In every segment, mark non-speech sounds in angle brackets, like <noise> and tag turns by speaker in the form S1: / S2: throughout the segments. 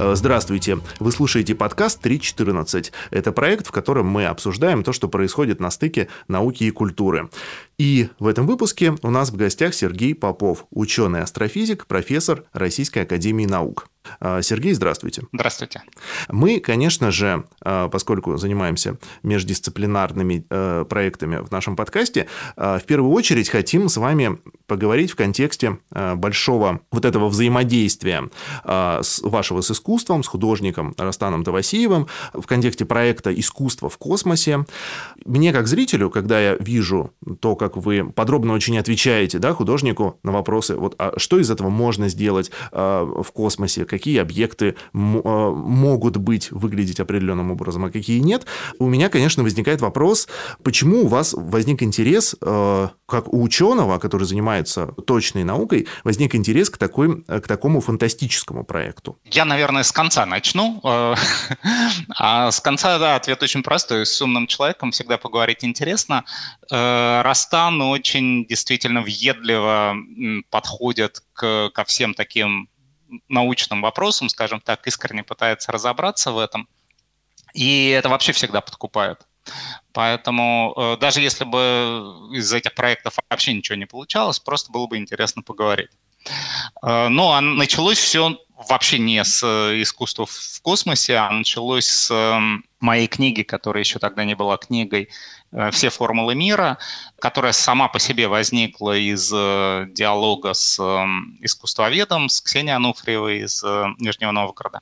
S1: Э, здравствуйте. Вы слушаете подкаст 3.14. Это проект, в котором мы обсуждаем то, что происходит на стыке науки и культуры. И в этом выпуске у нас в гостях Сергей Попов, ученый-астрофизик, профессор Российской Академии Наук. А, Сергей, здравствуйте.
S2: Здравствуйте.
S1: Мы, конечно же, а, поскольку занимаемся междисциплинарными а, проектами в нашем подкасте, в первую очередь хотим с вами поговорить в контексте большого вот этого взаимодействия вашего с искусством, с художником Растаном Тавасиевым, в контексте проекта «Искусство в космосе». Мне, как зрителю, когда я вижу то, как вы подробно очень отвечаете да, художнику на вопросы, вот, а что из этого можно сделать в космосе, какие объекты э, могут быть, выглядеть определенным образом, а какие нет, у меня, конечно, возникает вопрос, почему у вас возник интерес, э, как у ученого, который занимается точной наукой, возник интерес к, такой, к такому фантастическому проекту?
S2: Я, наверное, с конца начну. Э, <laughs> а с конца, да, ответ очень простой. С умным человеком всегда поговорить интересно. Растан очень действительно въедливо подходит к, ко всем таким научным вопросам, скажем так, искренне пытается разобраться в этом. И это вообще всегда подкупает. Поэтому э, даже если бы из этих проектов вообще ничего не получалось, просто было бы интересно поговорить. Э, но а началось все вообще не с э, искусства в космосе, а началось с моей книги, которая еще тогда не была книгой, «Все формулы мира», которая сама по себе возникла из э, диалога с эм, искусствоведом, с Ксенией Ануфриевой из Нижнего Новгорода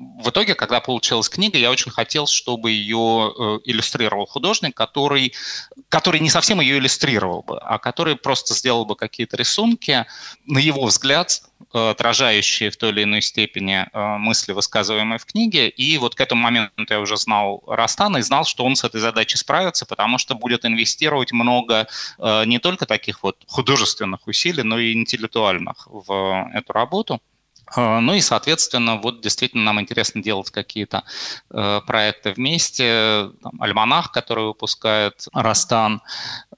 S2: в итоге, когда получилась книга, я очень хотел, чтобы ее э, иллюстрировал художник, который, который не совсем ее иллюстрировал бы, а который просто сделал бы какие-то рисунки, на его взгляд, э, отражающие в той или иной степени э, мысли, высказываемые в книге. И вот к этому моменту я уже знал Растана и знал, что он с этой задачей справится, потому что будет инвестировать много не только таких вот художественных усилий, но и интеллектуальных в эту работу. А, ну и, соответственно, вот действительно нам интересно делать какие-то э, проекты вместе. Там, Альманах, который выпускает Растан.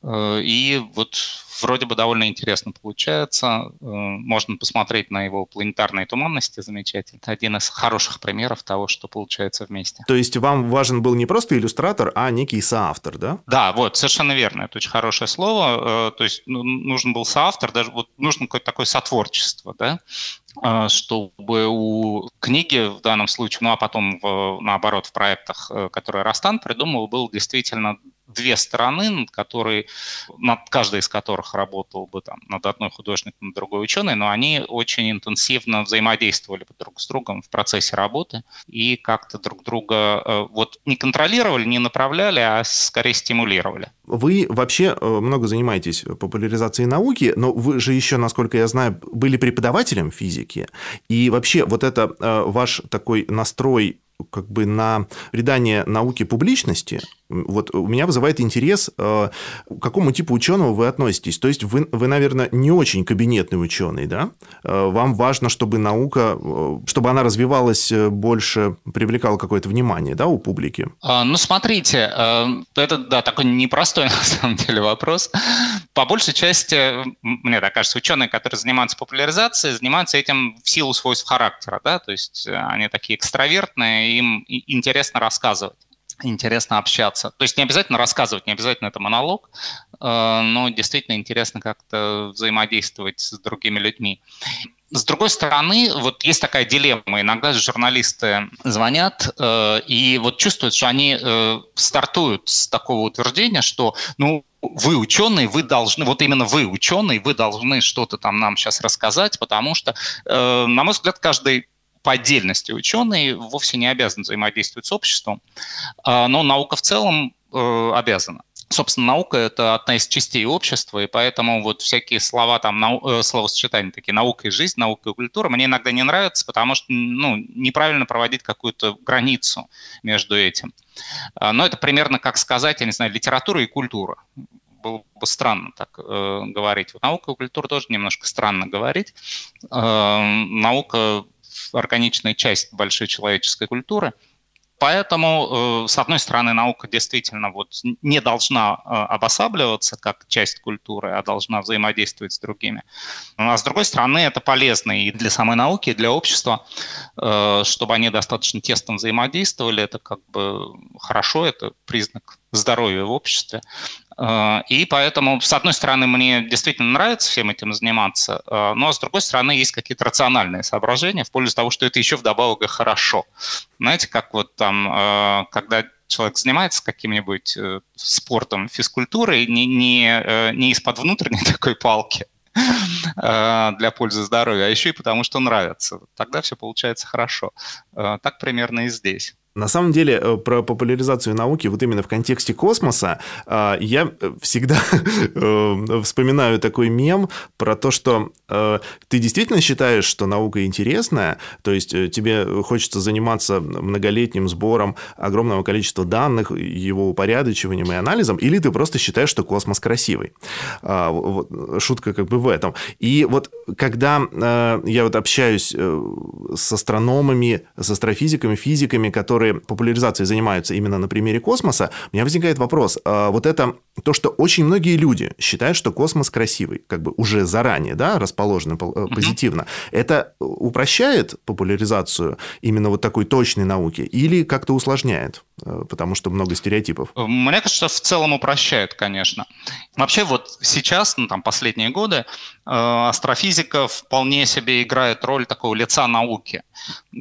S2: Э, и вот вроде бы довольно интересно получается. Э, можно посмотреть на его планетарные туманности замечательно. Это один из хороших примеров того, что получается вместе.
S1: То есть вам важен был не просто иллюстратор, а некий соавтор, да?
S2: Да, вот, совершенно верно. Это очень хорошее слово. То есть ну, нужен был соавтор, даже вот нужно какое-то такое сотворчество, да? А, чтобы у книги в данном случае, ну а потом в, наоборот в проектах, э, которые Растан придумал, был действительно две стороны, над, которой, над каждой из которых работал бы там над одной художник, над другой ученый, но они очень интенсивно взаимодействовали друг с другом в процессе работы и как-то друг друга э, вот не контролировали, не направляли, а скорее стимулировали.
S1: Вы вообще э, много занимаетесь популяризацией науки, но вы же еще, насколько я знаю, были преподавателем физики. И вообще вот это э, ваш такой настрой как бы на придание науке публичности, вот у меня вызывает интерес, э, к какому типу ученого вы относитесь. То есть вы, вы, наверное, не очень кабинетный ученый, да? Э, вам важно, чтобы наука, э, чтобы она развивалась больше, привлекала какое-то внимание, да, у публики?
S2: А, ну, смотрите, это, да, такой непростой, <laughs> на самом деле, вопрос. По большей части, мне так кажется, ученые, которые занимаются популяризацией, занимаются этим в силу свойств характера, да, то есть они такие экстравертные, им интересно рассказывать интересно общаться. То есть не обязательно рассказывать, не обязательно это монолог, э, но действительно интересно как-то взаимодействовать с другими людьми. С другой стороны, вот есть такая дилемма. Иногда журналисты звонят э, и вот чувствуют, что они э, стартуют с такого утверждения, что ну вы ученый, вы должны, вот именно вы ученый, вы должны что-то там нам сейчас рассказать, потому что, э, на мой взгляд, каждый по отдельности ученый вовсе не обязан взаимодействовать с обществом, а, но наука в целом э, обязана. Собственно, наука – это одна из частей общества, и поэтому вот всякие слова, там, нау, э, словосочетания такие «наука и жизнь», «наука и культура» мне иногда не нравятся, потому что ну, неправильно проводить какую-то границу между этим. А, но это примерно как сказать, я не знаю, литература и культура было бы странно так э, говорить. Наука и культура тоже немножко странно говорить. Э, наука органичная часть большой человеческой культуры. Поэтому, с одной стороны, наука действительно вот не должна обосабливаться как часть культуры, а должна взаимодействовать с другими. А с другой стороны, это полезно и для самой науки, и для общества, чтобы они достаточно тесно взаимодействовали. Это как бы хорошо, это признак здоровья в обществе. Э, и поэтому, с одной стороны, мне действительно нравится всем этим заниматься, э, но с другой стороны, есть какие-то рациональные соображения в пользу того, что это еще вдобавок и хорошо. Знаете, как вот там, э, когда человек занимается каким-нибудь спортом, физкультурой, не, не, не из-под внутренней <laughs> такой палки, для пользы здоровья, а еще и потому, что нравится. Тогда все получается хорошо. Так примерно и здесь.
S1: На самом деле, э, про популяризацию науки вот именно в контексте космоса э, я всегда <laughs> э, вспоминаю такой мем про то, что ты действительно считаешь, что наука интересная, то есть тебе хочется заниматься многолетним сбором огромного количества данных, его упорядочиванием и анализом, или ты просто считаешь, что космос красивый. Шутка как бы в этом. И вот когда я вот общаюсь с астрономами, с астрофизиками, физиками, которые которые популяризацией занимаются именно на примере космоса, у меня возникает вопрос. А вот это то, что очень многие люди считают, что космос красивый, как бы уже заранее, да, расположены позитивно. Mm-hmm. Это упрощает популяризацию именно вот такой точной науки или как-то усложняет, э, потому что много стереотипов?
S2: Мне кажется, в целом упрощает, конечно. Вообще вот сейчас, ну там последние годы, э, астрофизика вполне себе играет роль такого лица науки.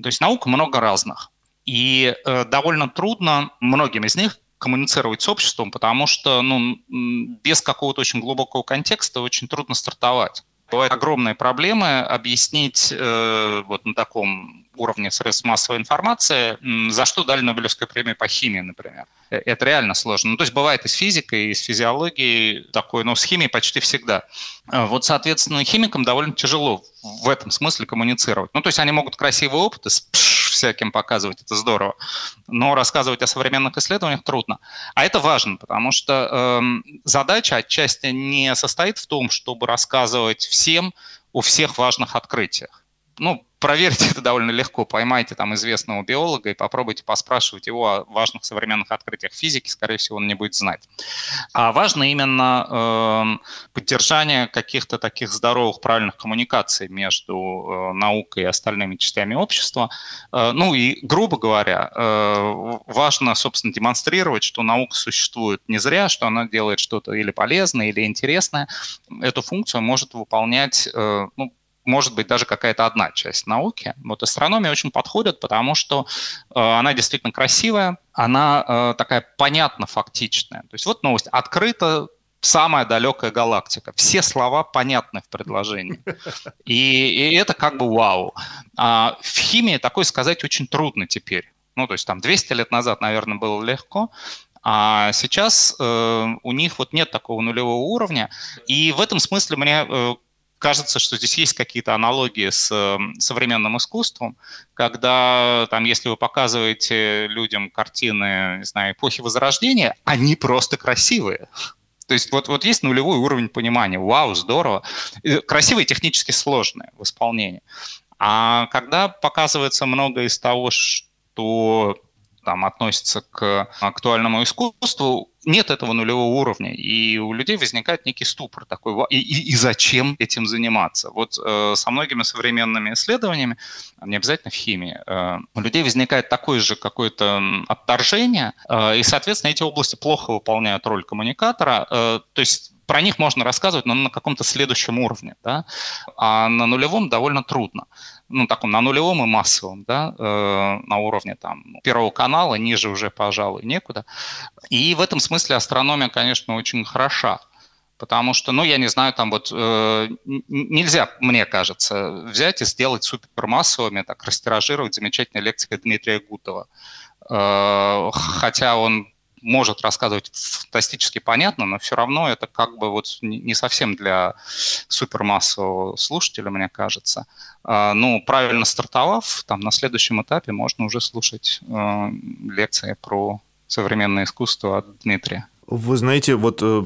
S2: То есть наук много разных. И э, довольно трудно многим из них коммуницировать с обществом, потому что ну, без какого-то очень глубокого контекста очень трудно стартовать. Бывают огромные проблемы объяснить э, вот на таком уровне средств массовой информации, за что дали Нобелевскую премию по химии, например. Э, это реально сложно. Ну, то есть бывает и с физикой, и с физиологией такое, но с химией почти всегда. Э, вот, соответственно, химикам довольно тяжело в этом смысле коммуницировать. Ну, то есть они могут красивые опыты с всяким показывать, это здорово. Но рассказывать о современных исследованиях трудно. А это важно, потому что э, задача отчасти не состоит в том, чтобы рассказывать всем о всех важных открытиях. Ну, проверьте это довольно легко. Поймайте там известного биолога и попробуйте поспрашивать его о важных современных открытиях физики. Скорее всего, он не будет знать. А важно именно э, поддержание каких-то таких здоровых, правильных коммуникаций между э, наукой и остальными частями общества. Э, ну и, грубо говоря, э, важно, собственно, демонстрировать, что наука существует не зря, что она делает что-то или полезное, или интересное. Эту функцию может выполнять э, ну, может быть даже какая-то одна часть науки. Вот астрономия очень подходит, потому что э, она действительно красивая, она э, такая понятно фактичная. То есть вот новость. Открыта самая далекая галактика. Все слова понятны в предложении. И, и это как бы вау. А в химии такое сказать очень трудно теперь. Ну, то есть там 200 лет назад, наверное, было легко, а сейчас э, у них вот нет такого нулевого уровня. И в этом смысле мне э, кажется, что здесь есть какие-то аналогии с современным искусством, когда там, если вы показываете людям картины, не знаю, эпохи Возрождения, они просто красивые. То есть вот, вот есть нулевой уровень понимания. Вау, здорово. Красивые технически сложные в исполнении. А когда показывается много из того, что там относится к актуальному искусству, нет этого нулевого уровня, и у людей возникает некий ступор такой, и, и, и зачем этим заниматься? Вот э, со многими современными исследованиями, не обязательно в химии, э, у людей возникает такое же какое-то отторжение, э, и, соответственно, эти области плохо выполняют роль коммуникатора, э, то есть про них можно рассказывать, но на каком-то следующем уровне, да, а на нулевом довольно трудно ну, таком на нулевом и массовом, да, э, на уровне там первого канала, ниже уже, пожалуй, некуда. И в этом смысле астрономия, конечно, очень хороша. Потому что, ну, я не знаю, там вот э, нельзя, мне кажется, взять и сделать супермассовыми, так растиражировать замечательные лекции Дмитрия Гутова. Э, хотя он может рассказывать фантастически понятно, но все равно это как бы вот не совсем для супермассового слушателя, мне кажется. А, ну, правильно стартовав, там на следующем этапе можно уже слушать э, лекции про современное искусство от Дмитрия.
S1: Вы знаете, вот э,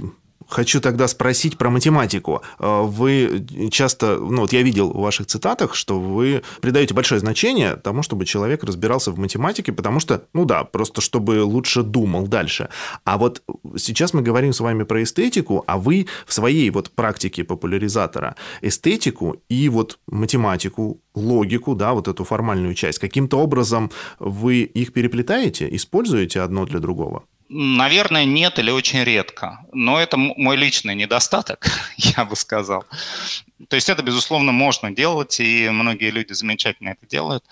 S1: Хочу тогда спросить про математику. Э, вы часто, ну вот я видел в ваших цитатах, что вы придаете большое значение тому, чтобы человек разбирался в математике, потому что, ну да, просто чтобы лучше думал дальше. А вот сейчас мы говорим с вами про эстетику, а вы в своей вот практике популяризатора эстетику и вот математику, логику, да, вот эту формальную часть, каким-то образом вы их переплетаете, используете одно для другого?
S2: Наверное, нет или очень редко. Но это мой личный недостаток, <laughs> я бы сказал. То есть это, безусловно, можно делать, и многие люди замечательно это делают,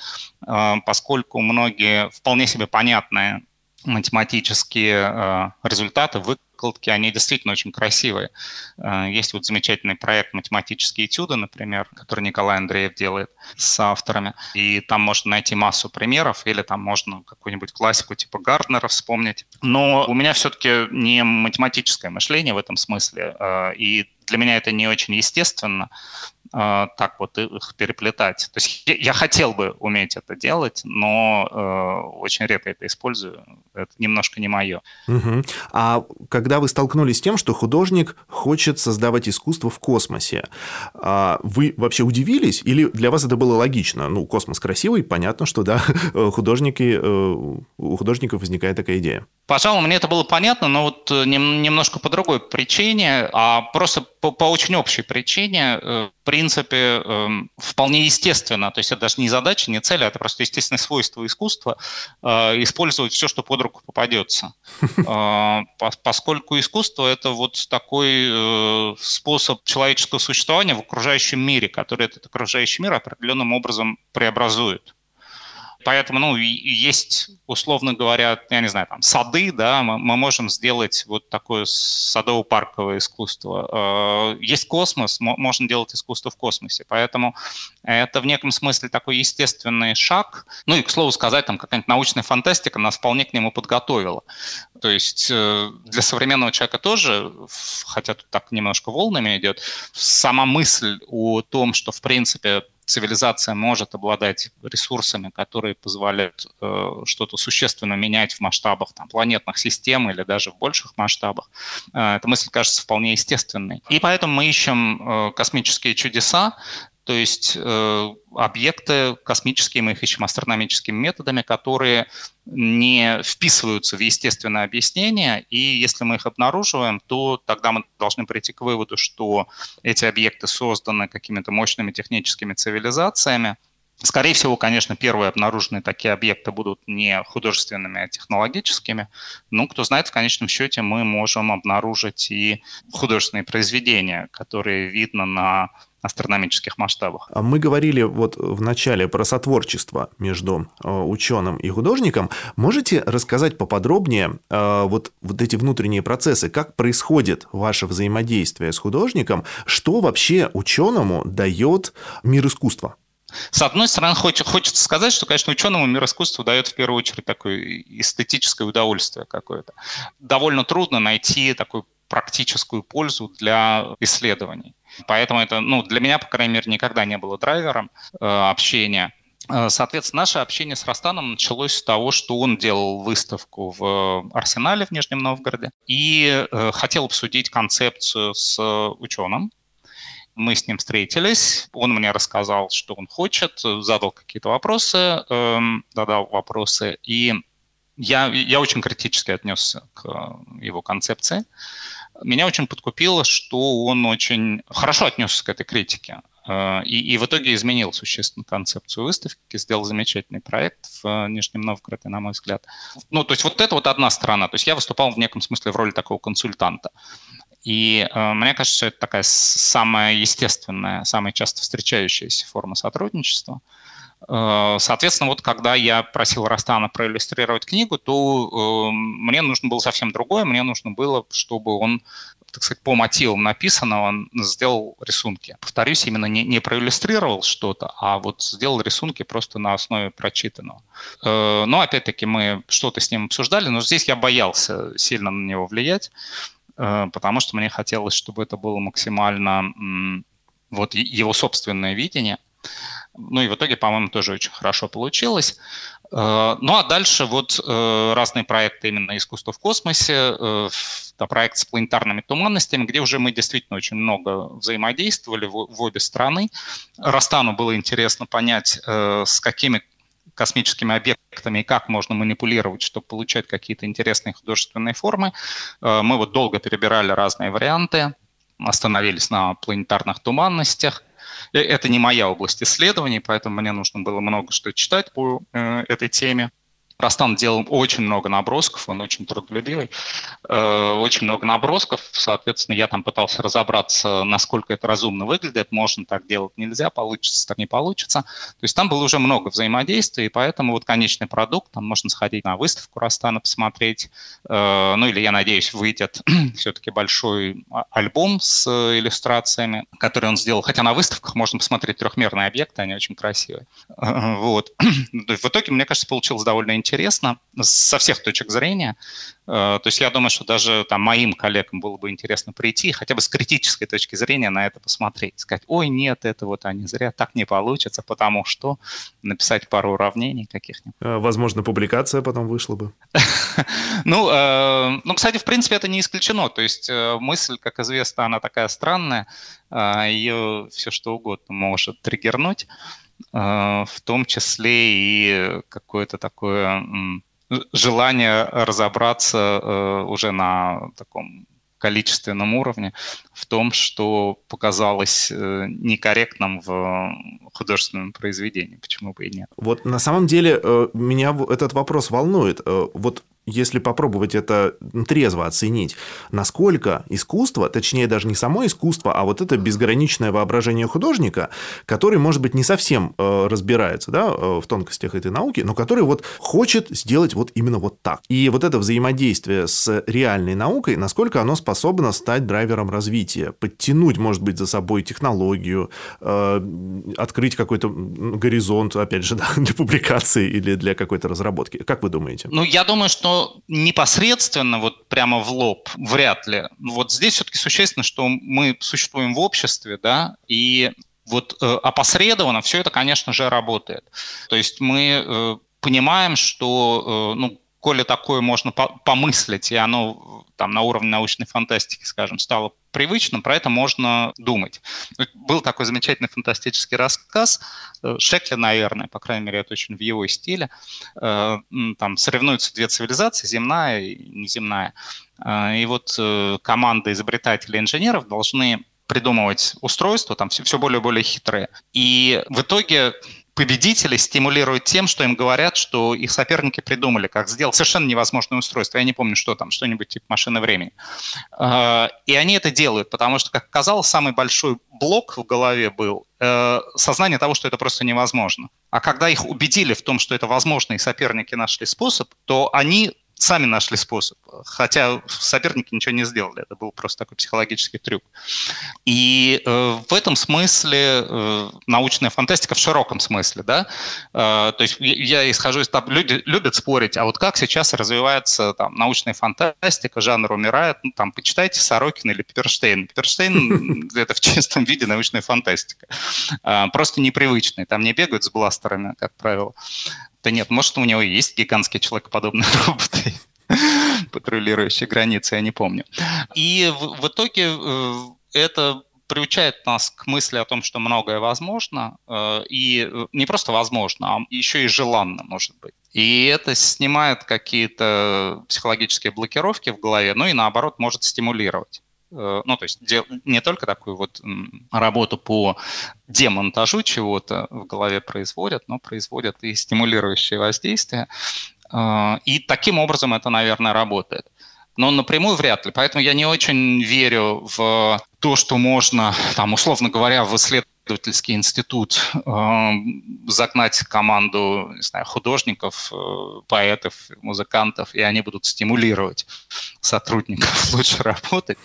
S2: а, поскольку многие вполне себе понятные математические а, результаты выкладки, они действительно очень красивые. А, есть вот замечательный проект «Математические этюды», например, который Николай Андреев делает с авторами. И там можно найти массу примеров, или там можно какую-нибудь классику типа Гарднера вспомнить. Но у меня все-таки не математическое мышление в этом смысле, а, и для меня это не очень естественно. А, так вот их переплетать. То есть я, я хотел бы уметь это делать, но э, очень редко это использую. Это немножко не мое.
S1: Угу. А когда вы столкнулись с тем, что художник хочет создавать искусство в космосе, а вы вообще удивились или для вас это было логично? Ну, космос красивый, понятно, что да, <laughs> художники, э, у художников возникает такая идея.
S2: Пожалуй, мне это было понятно, но вот э, немножко по другой причине, а просто по, по очень общей причине. Э, в принципе, эм, вполне естественно, то есть это даже не задача, не цель, а это просто естественное свойство искусства э, использовать все, что под руку попадется. <laughs> Поскольку искусство – это вот такой способ человеческого существования в окружающем мире, который этот окружающий мир определенным образом преобразует. Поэтому, ну, есть, условно говоря, я не знаю, там, сады, да, мы, мы можем сделать вот такое садово-парковое искусство. Э, есть космос, можно делать искусство в космосе. Поэтому это в неком смысле такой естественный шаг. Ну и, к слову сказать, там какая-нибудь научная фантастика нас вполне к нему подготовила. То есть э, для современного человека тоже, хотя тут так немножко волнами идет, сама мысль о том, что, в принципе, цивилизация может обладать ресурсами, которые позволяют э, что-то существенно менять в масштабах там, планетных систем или даже в больших масштабах, э, эта мысль кажется вполне естественной. И поэтому мы ищем э, космические чудеса, то есть э, объекты космические, мы их ищем астрономическими методами, которые не вписываются в естественное объяснение, и если мы их обнаруживаем, то тогда мы должны прийти к выводу, что эти объекты созданы какими-то мощными техническими цивилизациями, Скорее всего, конечно, первые обнаруженные такие объекты будут не художественными, а технологическими. Ну, кто знает, в конечном счете мы можем обнаружить и художественные произведения, которые видно на астрономических масштабах.
S1: А мы говорили вот в начале про сотворчество между э, ученым и художником. Можете рассказать поподробнее э, вот, вот эти внутренние процессы, как происходит ваше взаимодействие с художником, что вообще ученому дает мир искусства?
S2: С одной стороны, хочется сказать, что, конечно, ученому мир искусства дает в первую очередь такое эстетическое удовольствие какое-то. Довольно трудно найти такую практическую пользу для исследований. Поэтому это, ну, для меня, по крайней мере, никогда не было драйвером э, общения. Э, соответственно, наше общение с Ростаном началось с того, что он делал выставку в Арсенале в Нижнем Новгороде и э, хотел обсудить концепцию с ученым. Мы с ним встретились, он мне рассказал, что он хочет, задал какие-то вопросы, э, задал вопросы, и я, я очень критически отнесся к его концепции. Меня очень подкупило, что он очень хорошо отнесся к этой критике. Э, и, и в итоге изменил существенно концепцию выставки, сделал замечательный проект в Нижнем Новгороде, на мой взгляд. Ну, то есть вот это вот одна сторона. То есть я выступал в неком смысле в роли такого консультанта. И э, мне кажется, это такая самая естественная, самая часто встречающаяся форма сотрудничества. Э, соответственно, вот когда я просил Растана проиллюстрировать книгу, то э, мне нужно было совсем другое. Мне нужно было, чтобы он так сказать, по мотивам написанного сделал рисунки. Повторюсь, именно не, не проиллюстрировал что-то, а вот сделал рисунки просто на основе прочитанного. Э, но опять-таки мы что-то с ним обсуждали, но здесь я боялся сильно на него влиять, потому что мне хотелось, чтобы это было максимально вот его собственное видение – Ну и в итоге, по-моему, тоже очень хорошо получилось. Э, ну а дальше вот э, разные проекты именно искусства в космосе, это проект с планетарными туманностями, где уже мы действительно очень много взаимодействовали в, в обе страны. Растану было интересно понять, с какими космическими объектами и как можно манипулировать, чтобы получать какие-то интересные художественные формы. Мы вот долго перебирали разные варианты, остановились на планетарных туманностях. Э, это не моя область исследований, поэтому мне нужно было много что читать по э, этой теме. Растан делал очень много набросков, он очень трудолюбивый, э, очень много набросков, соответственно, я там пытался разобраться, насколько это разумно выглядит, можно так делать, нельзя, получится, так не получится. То есть там было уже много взаимодействия, и поэтому вот конечный продукт, там можно сходить на выставку Растана, посмотреть, э, ну или, я надеюсь, выйдет <clears throat> все-таки большой а, альбом с иллюстрациями, который он сделал, хотя на выставках можно посмотреть трехмерные объекты, они очень красивые. Вот. <clears throat> В итоге, мне кажется, получилось довольно интересно интересно со всех точек зрения. Э, то есть я думаю, что даже там, моим коллегам было бы интересно прийти, хотя бы с критической точки зрения на это посмотреть. Сказать, ой, нет, это вот они зря, так не получится, потому что написать пару уравнений каких-нибудь.
S1: Э, возможно, публикация потом вышла бы. <laughs>
S2: Ну, э, ну, кстати, в принципе, это не исключено. То есть мысль, как известно, она такая странная, ее все что угодно может триггернуть. Э, в том числе и какое-то такое желание разобраться э, уже на таком количественном уровне в том, что показалось э, некорректным в художественном произведении. Почему бы и нет?
S1: Вот на самом деле меня этот вопрос волнует. Вот если попробовать это трезво оценить, насколько искусство, точнее даже не само искусство, а вот это безграничное воображение художника, который, может быть, не совсем э, разбирается да, э, в тонкостях этой науки, но который вот хочет сделать вот именно вот так. И вот это взаимодействие с реальной наукой, насколько оно способно стать драйвером развития, подтянуть, может быть, за собой технологию, э, открыть какой-то горизонт, опять же, <laughs> да, для публикации или для какой-то разработки. Как вы думаете?
S2: Ну, я думаю, что непосредственно, вот прямо в лоб, вряд ли. Вот здесь все-таки существенно, что мы существуем в обществе, да, и вот э, опосредованно все это, конечно же, работает. То есть мы э, понимаем, что, э, ну, коли такое можно помыслить, и оно там на уровне научной фантастики, скажем, стало привычным, про это можно думать. Был такой замечательный фантастический рассказ, э, Шекли, наверное, по крайней мере, это очень в его стиле. Э, там соревнуются две цивилизации, земная и неземная. Э, и вот команда изобретателей инженеров должны придумывать устройства, там все, все более и более хитрые. И в итоге победители стимулируют тем, что им говорят, что их соперники придумали, как сделать совершенно невозможное устройство. Я не помню, что там, что-нибудь типа машины времени. А, и они это делают, потому что, как оказалось, самый большой блок в голове был э, сознание того, что это просто невозможно. А когда их убедили в том, что это возможно, и соперники нашли способ, то они сами нашли способ, хотя соперники ничего не сделали, это был просто такой психологический трюк. И э, в этом смысле э, научная фантастика в широком смысле, да, э, то есть я исхожу из того, люди любят спорить, а вот как сейчас развивается там научная фантастика, жанр умирает, ну, там, почитайте Сорокин или Пепперштейн. Пепперштейн <laughs> — это в чистом виде научная фантастика, э, просто непривычная, там не бегают с бластерами, как правило. Да нет, может, у него есть гигантские человекоподобные <laughs> роботы, патрулирующие границы, я не помню. И в, в итоге э, это приучает нас к мысли о том, что многое возможно, э, и не просто возможно, а еще и желанно, может быть. И это снимает какие-то психологические блокировки в голове, ну и наоборот может стимулировать. Э, ну, то есть не только такую вот работу по демонтажу чего-то в голове производят, но производят и стимулирующие воздействия. Э, и таким образом это, наверное, работает. Но напрямую вряд ли. Поэтому я не очень верю в то, что можно, там, условно говоря, в исследовании исследовательский институт э, загнать команду не знаю, художников, э, поэтов, музыкантов, и они будут стимулировать сотрудников <laughs> лучше работать.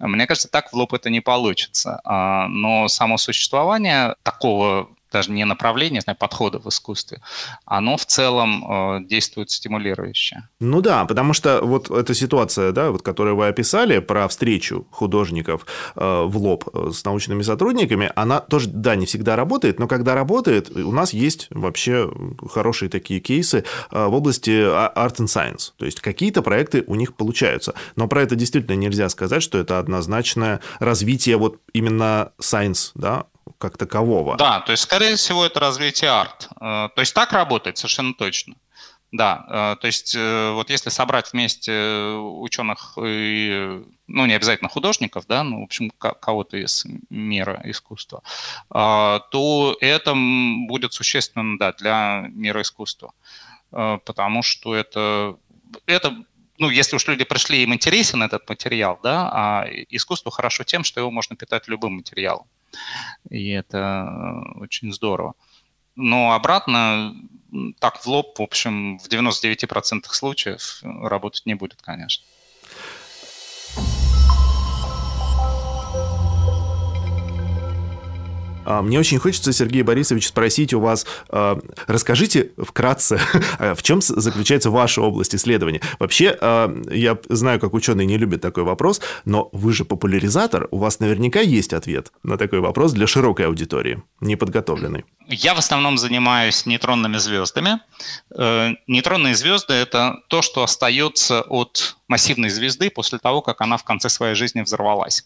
S2: Мне кажется, так в лоб это не получится. А, но само существование такого даже не направление, знаю, подхода в искусстве, оно в целом э, действует стимулирующе.
S1: Ну да, потому что вот эта ситуация, да, вот, которую вы описали про встречу художников э, в лоб э, с научными сотрудниками, она тоже, да, не всегда работает, но когда работает, у нас есть вообще хорошие такие кейсы в области а, art and science. То есть какие-то проекты у них получаются. Но про это действительно нельзя сказать, что это однозначное развитие вот именно science, да, как такового.
S2: Да, то есть, скорее всего, это развитие арт. Э, то есть так работает совершенно точно. Да, э, то есть э, вот если собрать вместе ученых и, ну, не обязательно художников, да, ну, в общем, кого-то из мира искусства, то это будет существенно, да, для мира искусства. Потому что это, это ну, если уж люди пришли, им интересен этот материал, да, а искусство хорошо тем, что его можно питать любым материалом. И это э, очень здорово. Но обратно, так в лоб, в общем, в 99% случаев работать не будет, конечно.
S1: Мне очень хочется, Сергей Борисович, спросить у вас, а, расскажите вкратце, <laughs> в чем заключается ваша область исследования. Вообще, а, я знаю, как ученые не любят такой вопрос, но вы же популяризатор, у вас наверняка есть ответ на такой вопрос для широкой аудитории, неподготовленной.
S2: Я в основном занимаюсь нейтронными звездами. Э, нейтронные звезды – это то, что остается от массивной звезды после того, как она в конце своей жизни взорвалась.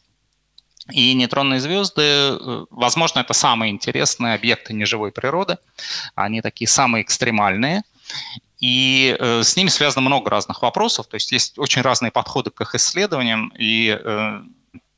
S2: И нейтронные звезды, э, возможно, это самые интересные объекты неживой природы. Они такие самые экстремальные. И э, с ними связано много разных вопросов. То есть есть очень разные подходы к их исследованиям. И э,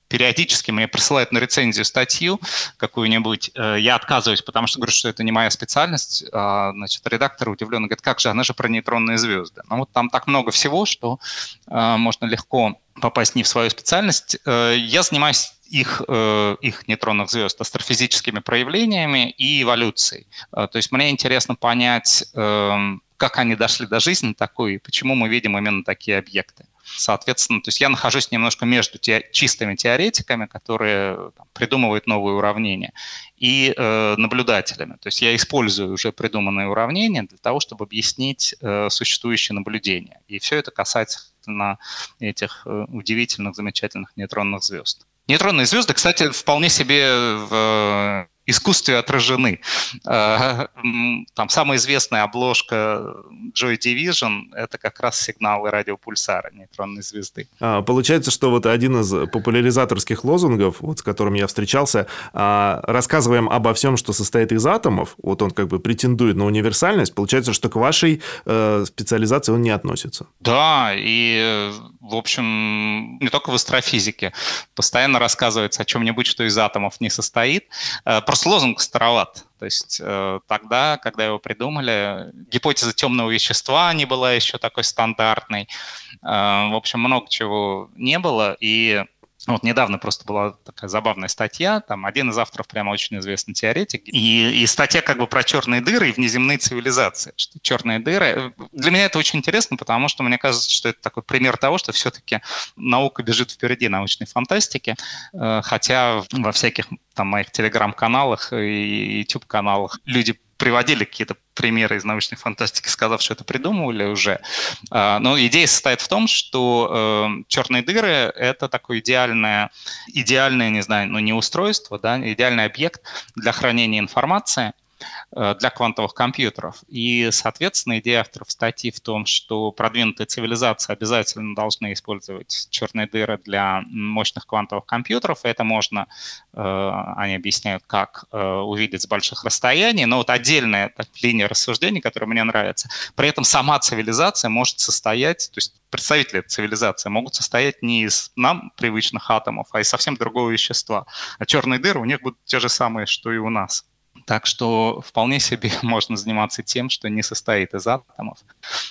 S2: периодически мне присылают на рецензию статью какую-нибудь, э, я отказываюсь, потому что говорю, что это не моя специальность, а, значит, редактор удивленно говорит, как же, она же про нейтронные звезды. Ну вот там так много всего, что э, можно легко попасть не в свою специальность. Я занимаюсь их, э, их нейтронных звезд астрофизическими проявлениями и эволюцией. Э, то есть мне интересно понять, эм, как они дошли до жизни такой, и почему мы видим именно такие объекты. Соответственно, то есть я нахожусь немножко между те, чистыми теоретиками, которые там, придумывают новые уравнения, и э, наблюдателями. То есть я использую уже придуманные уравнения для того, чтобы объяснить э, существующие наблюдения. И все это касается этих э, удивительных, замечательных нейтронных звезд. Нейтронные звезды, кстати, вполне себе в искусстве отражены. Э, там самая известная обложка Joy Division — это как раз сигналы радиопульсара нейтронной звезды.
S1: А, получается, что вот один из популяризаторских лозунгов, вот с которым я встречался, а, рассказываем обо всем, что состоит из атомов, вот он как бы претендует на универсальность, получается, что к вашей э, специализации он не относится.
S2: Да, и, в общем, не только в астрофизике. Постоянно рассказывается о чем-нибудь, что из атомов не состоит. Э, просто лозунг староват. То есть э, тогда, когда его придумали, гипотеза темного вещества не была еще такой стандартной. Э, в общем, много чего не было. И вот недавно просто была такая забавная статья, там один из авторов прямо очень известный теоретик, и, и статья как бы про черные дыры и внеземные цивилизации. Что черные дыры... Для меня это очень интересно, потому что мне кажется, что это такой пример того, что все-таки наука бежит впереди научной фантастики, э, хотя во всяких там моих телеграм-каналах и YouTube-каналах люди приводили какие-то примеры из научной фантастики, сказав, что это придумывали уже. А, но идея состоит в том, что э, черные дыры — это такое идеальное, идеальное, не знаю, ну не устройство, да, идеальный объект для хранения информации — для квантовых компьютеров. И, соответственно, идея авторов статьи в том, что продвинутые цивилизации обязательно должны использовать черные дыры для мощных квантовых компьютеров. Это можно, э, они объясняют, как э, увидеть с больших расстояний. Но вот отдельная так, линия рассуждений, которая мне нравится, при этом сама цивилизация может состоять, то есть представители цивилизации могут состоять не из нам привычных атомов, а из совсем другого вещества. А черные дыры у них будут те же самые, что и у нас. Так что вполне себе <laughs> можно заниматься тем, что не состоит из атомов,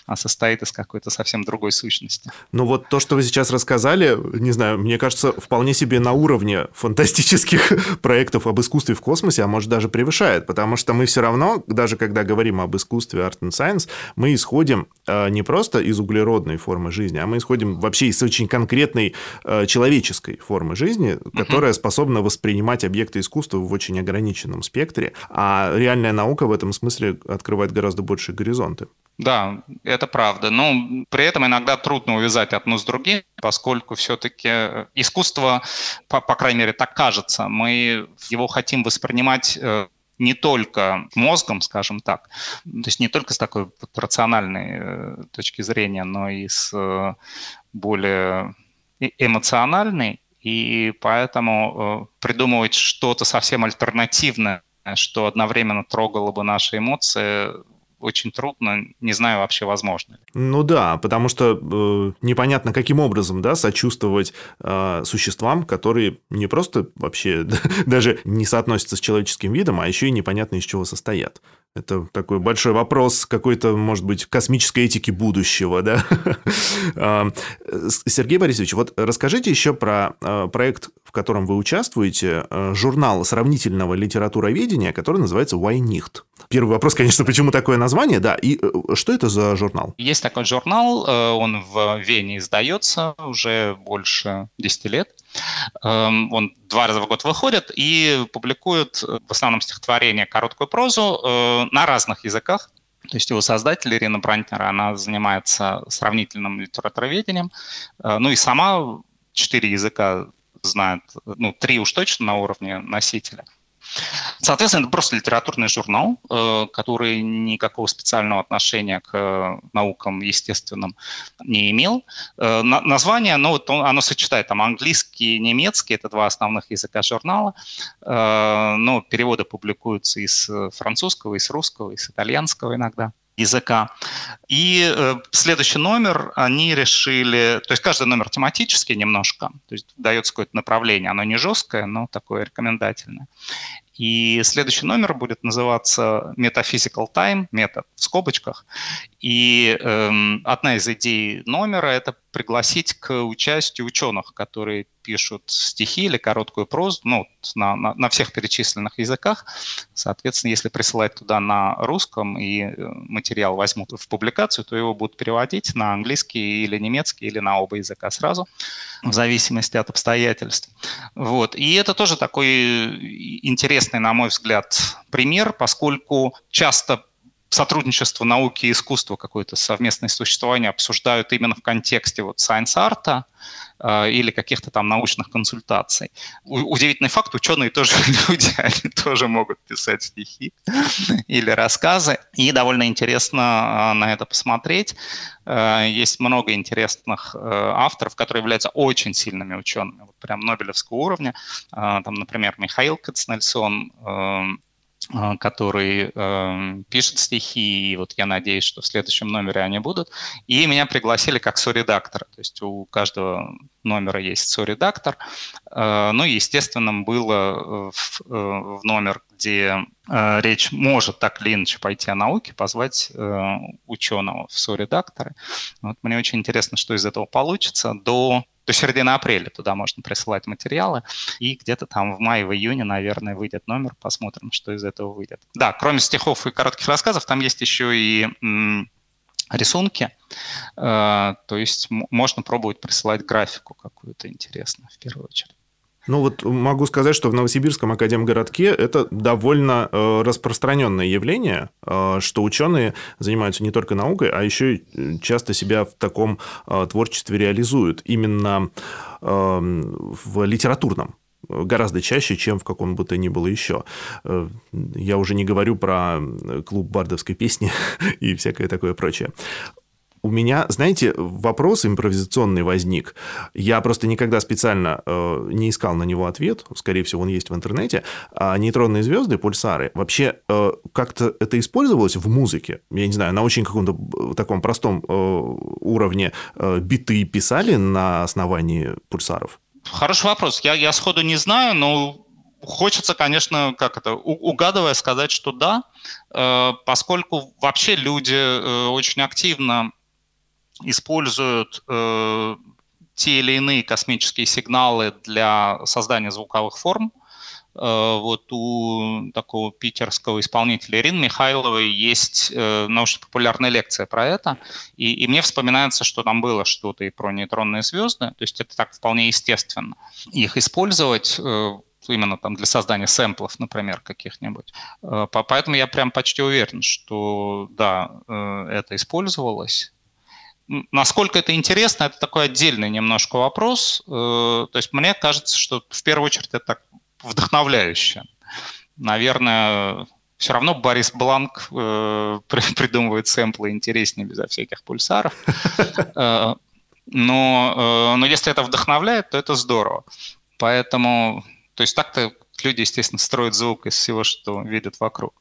S2: а состоит из какой-то совсем другой сущности.
S1: Ну вот то, что вы сейчас рассказали, не знаю, мне кажется, вполне себе на уровне фантастических <laughs> проектов об искусстве в космосе, а может даже превышает, потому что мы все равно, даже когда говорим об искусстве Art and Science, мы исходим э, не просто из углеродной формы жизни, а мы исходим вообще из очень конкретной э, человеческой формы жизни, которая способна воспринимать объекты искусства в очень ограниченном спектре. А реальная наука в этом смысле открывает гораздо большие горизонты.
S2: Да, это правда. Но при этом иногда трудно увязать одно с другим, поскольку все-таки искусство, по, по крайней мере, так кажется, мы его хотим воспринимать э, не только мозгом, скажем так, то есть не только с такой рациональной э, точки зрения, но и с э, более эмоциональной, и поэтому придумывать что-то совсем альтернативное, что одновременно трогало бы наши эмоции, очень трудно, не знаю вообще, возможно.
S1: Ну да, потому что э, непонятно, каким образом да, сочувствовать э, существам, которые не просто вообще <laughs> даже не соотносятся с человеческим видом, а еще и непонятно из чего состоят. Это такой большой вопрос какой-то, может быть, космической этики будущего, да? <laughs> А, Сергей Борисович, вот расскажите еще про а, проект, в котором вы участвуете, а, журнал сравнительного литературоведения, который называется «Why nicht?». Первый вопрос, конечно, почему такое название, да, и э, что это за журнал?
S2: Есть такой журнал, э, он в Вене издается уже больше 10 лет. Эм, он два раза в год выходит и публикует э, в основном стихотворение, короткую прозу э, на разных языках. То есть его создатель Ирина Брантнер, она занимается сравнительным литературоведением. Э, ну и сама четыре языка знает, ну, три уж точно на уровне носителя – Соответственно, это просто литературный журнал, э, который никакого специального отношения к э, наукам естественным не имел. Э, название, ну, вот оно сочетает там английский и немецкий, это два основных языка журнала, но переводы публикуются из французского, из русского, из итальянского иногда языка. И э, следующий номер они решили, то есть каждый номер тематический немножко, то есть дается какое-то направление, оно не жесткое, но такое рекомендательное. И следующий номер будет называться Metaphysical Time, метод в скобочках. И эм, одна из идей номера – это пригласить к участию ученых, которые пишут стихи или короткую прозу ну, на, на, на всех перечисленных языках. Соответственно, если присылать туда на русском и э, материал возьмут в публикацию, то его будут переводить на английский или немецкий, или на оба языка сразу, в зависимости от обстоятельств. Вот. И это тоже такой интересный, на мой взгляд, пример, поскольку часто сотрудничество науки и искусства, какое-то совместное существование обсуждают именно в контексте вот science-арта э, или каких-то там научных консультаций. У- удивительный факт, ученые тоже <laughs> люди, они тоже могут писать стихи <laughs> или рассказы. И довольно интересно э, на это посмотреть. Э, есть много интересных э, авторов, которые являются очень сильными учеными, вот прям Нобелевского уровня. Э, там, например, Михаил Кацнельсон, э, который э, пишет стихи, и вот я надеюсь, что в следующем номере они будут. И меня пригласили как соредактора, то есть у каждого номера есть соредактор. Э, ну, естественным было в, э, в номер, где э, речь может так или иначе пойти о науке, позвать э, ученого в соредакторы. Вот мне очень интересно, что из этого получится. До до середины апреля туда можно присылать материалы, и где-то там в мае, в июне, наверное, выйдет номер, посмотрим, что из этого выйдет. Да, кроме стихов и коротких рассказов, там есть еще и рисунки, э, то есть можно пробовать присылать графику какую-то интересную в первую очередь.
S1: Ну вот могу сказать, что в Новосибирском академгородке это довольно э, распространенное явление, э, что ученые занимаются не только наукой, а еще э, часто себя в таком творчестве реализуют именно э, в литературном гораздо чаще, чем в каком бы то ни было еще. Я уже не говорю про клуб бардовской песни <laughs> и всякое такое прочее у меня, знаете, вопрос импровизационный возник. Я просто никогда специально э, не искал на него ответ. Скорее всего, он есть в интернете. А нейтронные звезды, пульсары, вообще э, как-то это использовалось в музыке? Я не знаю, на очень каком-то э, таком простом э, уровне э, биты писали на основании пульсаров?
S2: Хороший вопрос. Я, я сходу не знаю, но Хочется, конечно, как это, угадывая, сказать, что да, э, поскольку вообще люди э, очень активно используют э, те или иные космические сигналы для создания звуковых форм. Э, вот у такого питерского исполнителя Ирины Михайловой есть э, научно-популярная лекция про это, и, и мне вспоминается, что там было что-то и про нейтронные звезды, то есть это так вполне естественно. Их использовать э, именно там для создания сэмплов, например, каких-нибудь. Э, поэтому я прям почти уверен, что да, э, это использовалось. Насколько это интересно, это такой отдельный немножко вопрос. То есть мне кажется, что в первую очередь это так вдохновляюще. Наверное, все равно Борис Бланк э, <laughs> придумывает сэмплы интереснее безо всяких пульсаров. Но, но если это вдохновляет, то это здорово. Поэтому, то есть так-то люди, естественно, строят звук из всего, что видят вокруг,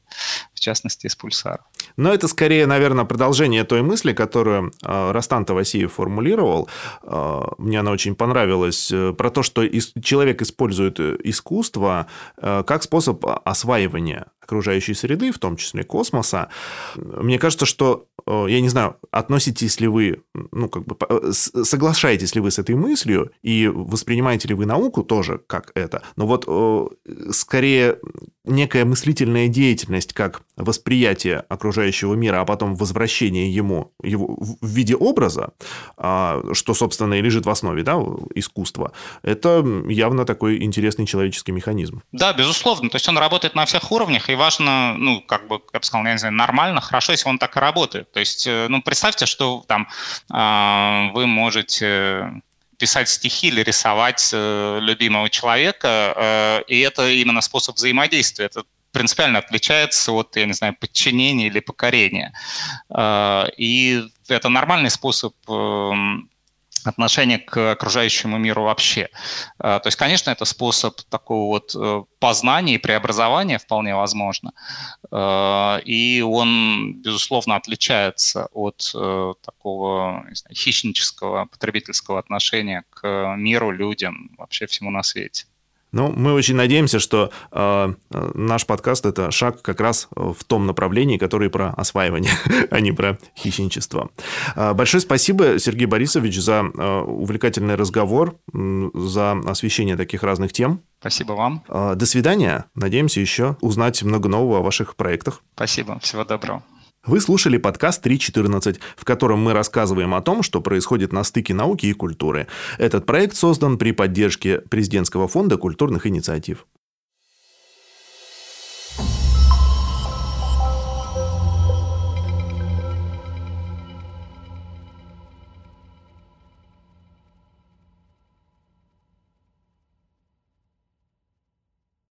S2: в частности, из пульсаров.
S1: Но это скорее, наверное, продолжение той мысли, которую э, Растан Тавасиев формулировал. Э, мне она очень понравилась. Э, про то, что человек использует искусство как способ осваивания окружающей среды, в том числе космоса. Мне кажется, что, я не знаю, относитесь ли вы, ну, как бы, соглашаетесь ли вы с этой мыслью и воспринимаете ли вы науку тоже как это, но вот скорее некая мыслительная деятельность, как восприятие окружающего мира, а потом возвращение ему его в виде образа, а, что, собственно, и лежит в основе да, искусства, это явно такой интересный человеческий механизм.
S2: Да, безусловно. То есть он работает на всех уровнях, и важно, ну, как бы, я бы сказал, я не знаю, нормально, хорошо, если он так и работает. То есть, э, ну, представьте, что там а, вы можете писать стихи или рисовать э, любимого человека, э, и это именно способ взаимодействия. Это принципиально отличается от, я не знаю, подчинения или покорения. Э, и это нормальный способ эм, отношение к окружающему миру вообще. Э, то есть, конечно, это способ такого вот э, познания и преобразования вполне возможно. Э, и он, безусловно, отличается от такого знаю, хищнического потребительского отношения к миру, людям, вообще всему на свете.
S1: Ну, мы очень надеемся, что э, наш подкаст это шаг как раз в том направлении, который про осваивание, <laughs> а не про хищничество. Э, большое спасибо, Сергей Борисович, за э, увлекательный разговор, за освещение таких разных тем.
S2: Спасибо вам.
S1: Э, до свидания. Надеемся еще узнать много нового о ваших проектах.
S2: Спасибо. Всего доброго.
S1: Вы слушали подкаст 3.14, в котором мы рассказываем о том, что происходит на стыке науки и культуры. Этот проект создан при поддержке Президентского фонда культурных инициатив.